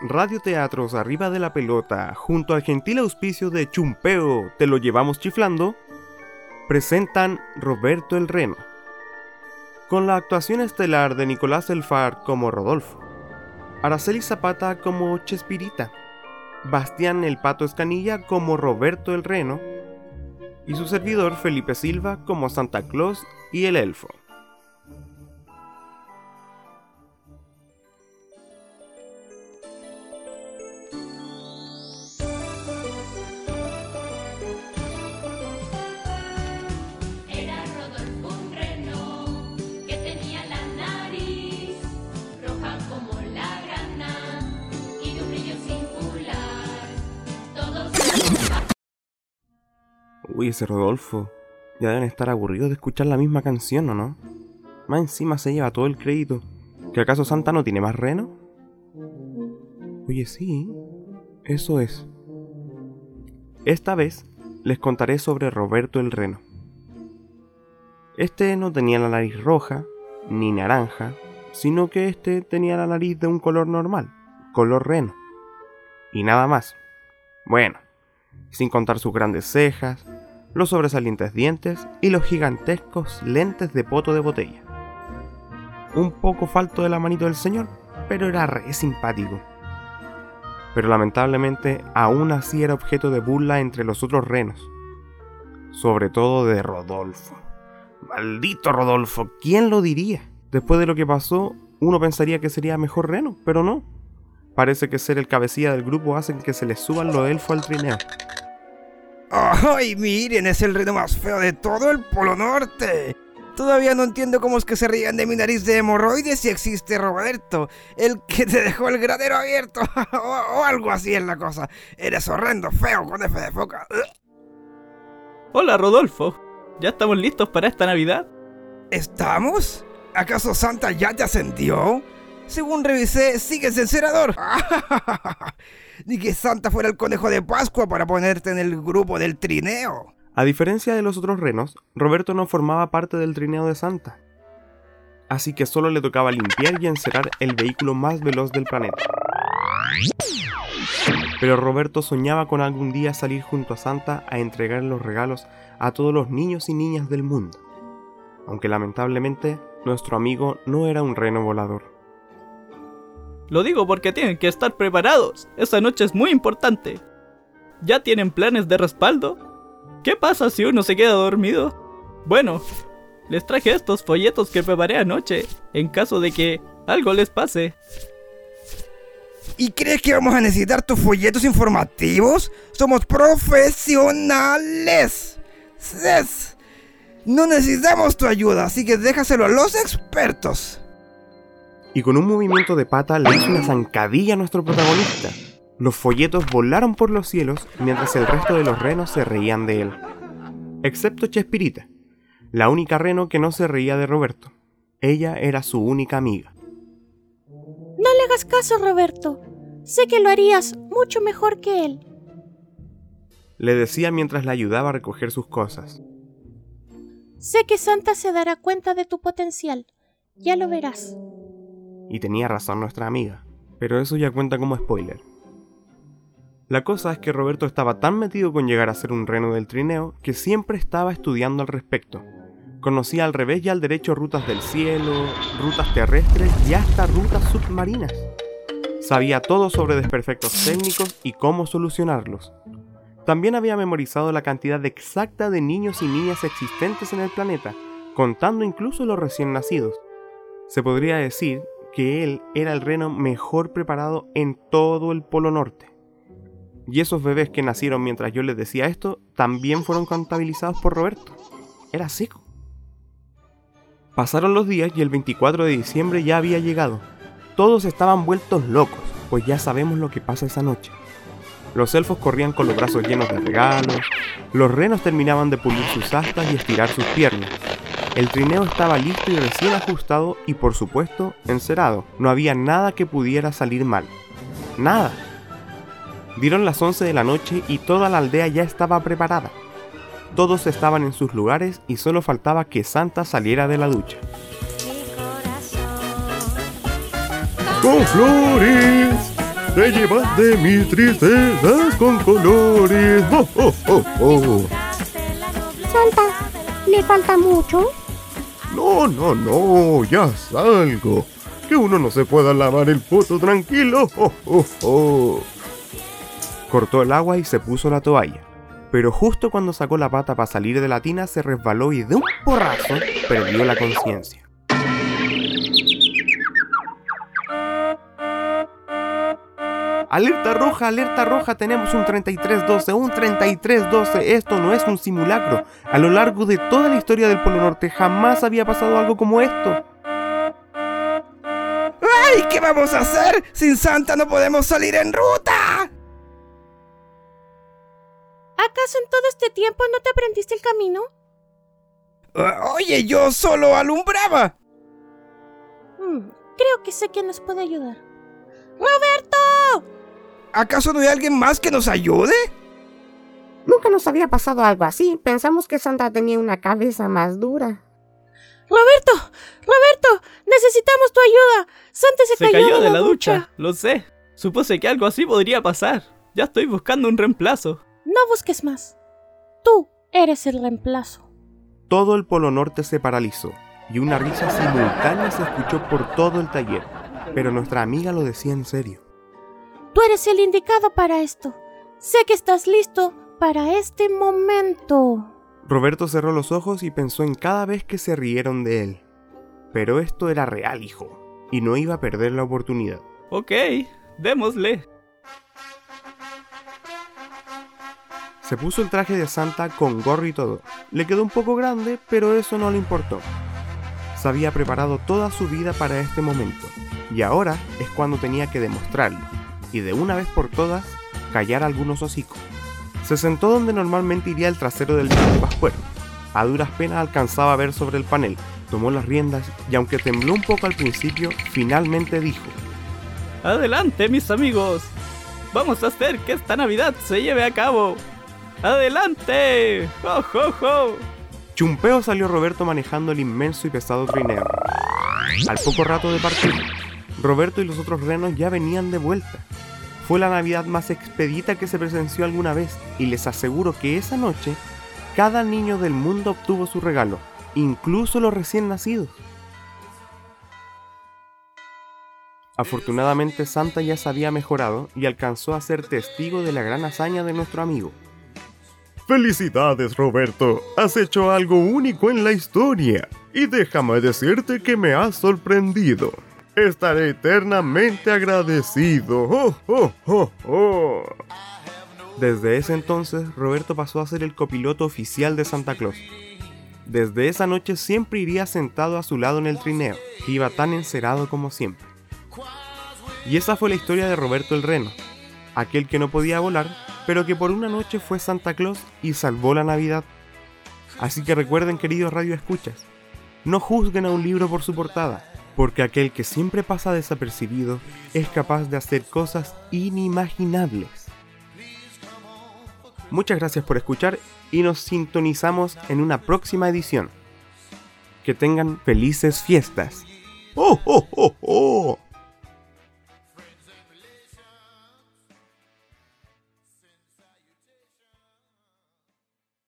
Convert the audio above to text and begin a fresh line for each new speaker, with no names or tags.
radioteatros arriba de la pelota, junto al gentil auspicio de Chumpeo, te lo llevamos chiflando, presentan Roberto el Reno, con la actuación estelar de Nicolás Elfar como Rodolfo, Araceli Zapata como Chespirita, Bastián el Pato Escanilla como Roberto el Reno, y su servidor Felipe Silva como Santa Claus y el Elfo. Uy, ese Rodolfo. Ya deben estar aburridos de escuchar la misma canción, ¿o no? Más encima se lleva todo el crédito. ¿Que acaso Santa no tiene más reno? Oye, sí. Eso es. Esta vez les contaré sobre Roberto el Reno. Este no tenía la nariz roja, ni naranja, sino que este tenía la nariz de un color normal, color reno. Y nada más. Bueno, sin contar sus grandes cejas, los sobresalientes dientes y los gigantescos lentes de poto de botella. Un poco falto de la manito del señor, pero era re simpático. Pero lamentablemente aún así era objeto de burla entre los otros renos, sobre todo de Rodolfo. Maldito Rodolfo, ¿quién lo diría? Después de lo que pasó, uno pensaría que sería mejor reno, pero no. Parece que ser el cabecilla del grupo hace que se le suban los elfos al trineo.
¡Ay, miren! Es el reno más feo de todo el Polo Norte. Todavía no entiendo cómo es que se rían de mi nariz de hemorroides si existe Roberto, el que te dejó el granero abierto, o, algo así es la cosa. Eres horrendo, feo, con F de foca.
Hola, Rodolfo. ¿Ya estamos listos para esta Navidad?
¿Estamos? ¿Acaso Santa ya te ascendió? Según revisé, sigues el cerador. Ni que Santa fuera el conejo de Pascua para ponerte en el grupo del trineo.
A diferencia de los otros renos, Roberto no formaba parte del trineo de Santa. Así que solo le tocaba limpiar y encerrar el vehículo más veloz del planeta. Pero Roberto soñaba con algún día salir junto a Santa a entregar los regalos a todos los niños y niñas del mundo. Aunque lamentablemente, nuestro amigo no era un reno volador.
Lo digo porque tienen que estar preparados. Esta noche es muy importante. ¿Ya tienen planes de respaldo? ¿Qué pasa si uno se queda dormido? Bueno, les traje estos folletos que preparé anoche, en caso de que algo les pase.
¿Y crees que vamos a necesitar tus folletos informativos? Somos profesionales. No necesitamos tu ayuda, así que déjaselo a los expertos
y con un movimiento de pata le hizo una zancadilla a nuestro protagonista. Los folletos volaron por los cielos mientras el resto de los renos se reían de él. Excepto Chespirita, la única reno que no se reía de Roberto. Ella era su única amiga.
No le hagas caso, Roberto. Sé que lo harías mucho mejor que él.
Le decía mientras la ayudaba a recoger sus cosas.
Sé que Santa se dará cuenta de tu potencial. Ya lo verás.
Y tenía razón nuestra amiga, pero eso ya cuenta como spoiler. La cosa es que Roberto estaba tan metido con llegar a ser un reno del trineo que siempre estaba estudiando al respecto. Conocía al revés y al derecho rutas del cielo, rutas terrestres y hasta rutas submarinas. Sabía todo sobre desperfectos técnicos y cómo solucionarlos. También había memorizado la cantidad exacta de niños y niñas existentes en el planeta, contando incluso los recién nacidos. Se podría decir que él era el reno mejor preparado en todo el Polo Norte. Y esos bebés que nacieron mientras yo les decía esto también fueron contabilizados por Roberto. Era seco. Pasaron los días y el 24 de diciembre ya había llegado. Todos estaban vueltos locos, pues ya sabemos lo que pasa esa noche. Los elfos corrían con los brazos llenos de regalos, los renos terminaban de pulir sus astas y estirar sus piernas, el trineo estaba listo y recién ajustado y por supuesto encerado. No había nada que pudiera salir mal. Nada. Dieron las 11 de la noche y toda la aldea ya estaba preparada. Todos estaban en sus lugares y solo faltaba que Santa saliera de la ducha.
Con flores,
te llevaste mis tristezas con colores. ¡Oh, oh, oh, oh!
Santa, ¿le falta mucho?
No, no, no, ya salgo. Que uno no se pueda lavar el poto tranquilo. Cortó el agua y se puso la toalla. Pero justo cuando sacó la pata para salir de la tina se resbaló y de un porrazo perdió la conciencia. Alerta roja, alerta roja, tenemos un 3312, un 3312. Esto no es un simulacro. A lo largo de toda la historia del Polo Norte jamás había pasado algo como esto.
¡Ay! ¿Qué vamos a hacer? Sin Santa no podemos salir en ruta.
¿Acaso en todo este tiempo no te aprendiste el camino?
Uh, oye, yo solo alumbraba.
Hmm, creo que sé quién nos puede ayudar. ¡Roberto!
¿Acaso no hay alguien más que nos ayude?
Nunca nos había pasado algo así. Pensamos que Santa tenía una cabeza más dura.
Roberto, Roberto, necesitamos tu ayuda. Santa se,
se cayó, de la ducha. Lo sé. Supuse que algo así podría pasar. Ya estoy buscando un reemplazo.
No busques más. Tú eres el reemplazo.
Todo el Polo Norte se paralizó y una risa simultánea se escuchó por todo el taller. Pero nuestra amiga lo decía en serio.
Tú eres el indicado para esto. Sé que estás listo para este momento.
Roberto cerró los ojos y pensó en cada vez que se rieron de él. Pero esto era real, hijo, y no iba a perder la oportunidad.
Ok, démosle.
Se puso el traje de Santa con gorro y todo. Le quedó un poco grande, pero eso no le importó. Se había preparado toda su vida para este momento, y ahora es cuando tenía que demostrarlo, y de una vez por todas, callar algunos hocicos. Se sentó donde normalmente iría el trasero del viejo pascuero. A duras penas alcanzaba a ver sobre el panel, tomó las riendas y aunque tembló un poco al principio, finalmente dijo:
Adelante, mis amigos. Vamos a hacer que esta Navidad se lleve a cabo. ¡Adelante! ¡Jo, jo, jo!
Chumpeo salió Roberto manejando el inmenso y pesado trineo. Al poco rato de partir, Roberto y los otros renos ya venían de vuelta. Fue la Navidad más expedita que se presenció alguna vez y les aseguro que esa noche cada niño del mundo obtuvo su regalo, incluso los recién nacidos. Afortunadamente Santa ya se había mejorado y alcanzó a ser testigo de la gran hazaña de nuestro amigo. Felicidades Roberto, has hecho algo único en la historia y déjame decirte que me has sorprendido. Estaré eternamente agradecido. Oh, oh, oh. Desde ese entonces, Roberto pasó a ser el copiloto oficial de Santa Claus. Desde esa noche siempre iría sentado a su lado en el trineo, que iba tan encerado como siempre. Y esa fue la historia de Roberto el Reno, aquel que no podía volar, pero que por una noche fue Santa Claus y salvó la Navidad. Así que recuerden, queridos radio escuchas, no juzguen a un libro por su portada, porque aquel que siempre pasa desapercibido es capaz de hacer cosas inimaginables. Muchas gracias por escuchar y nos sintonizamos en una próxima edición. Que tengan felices fiestas. ¡Oh, oh, oh, oh!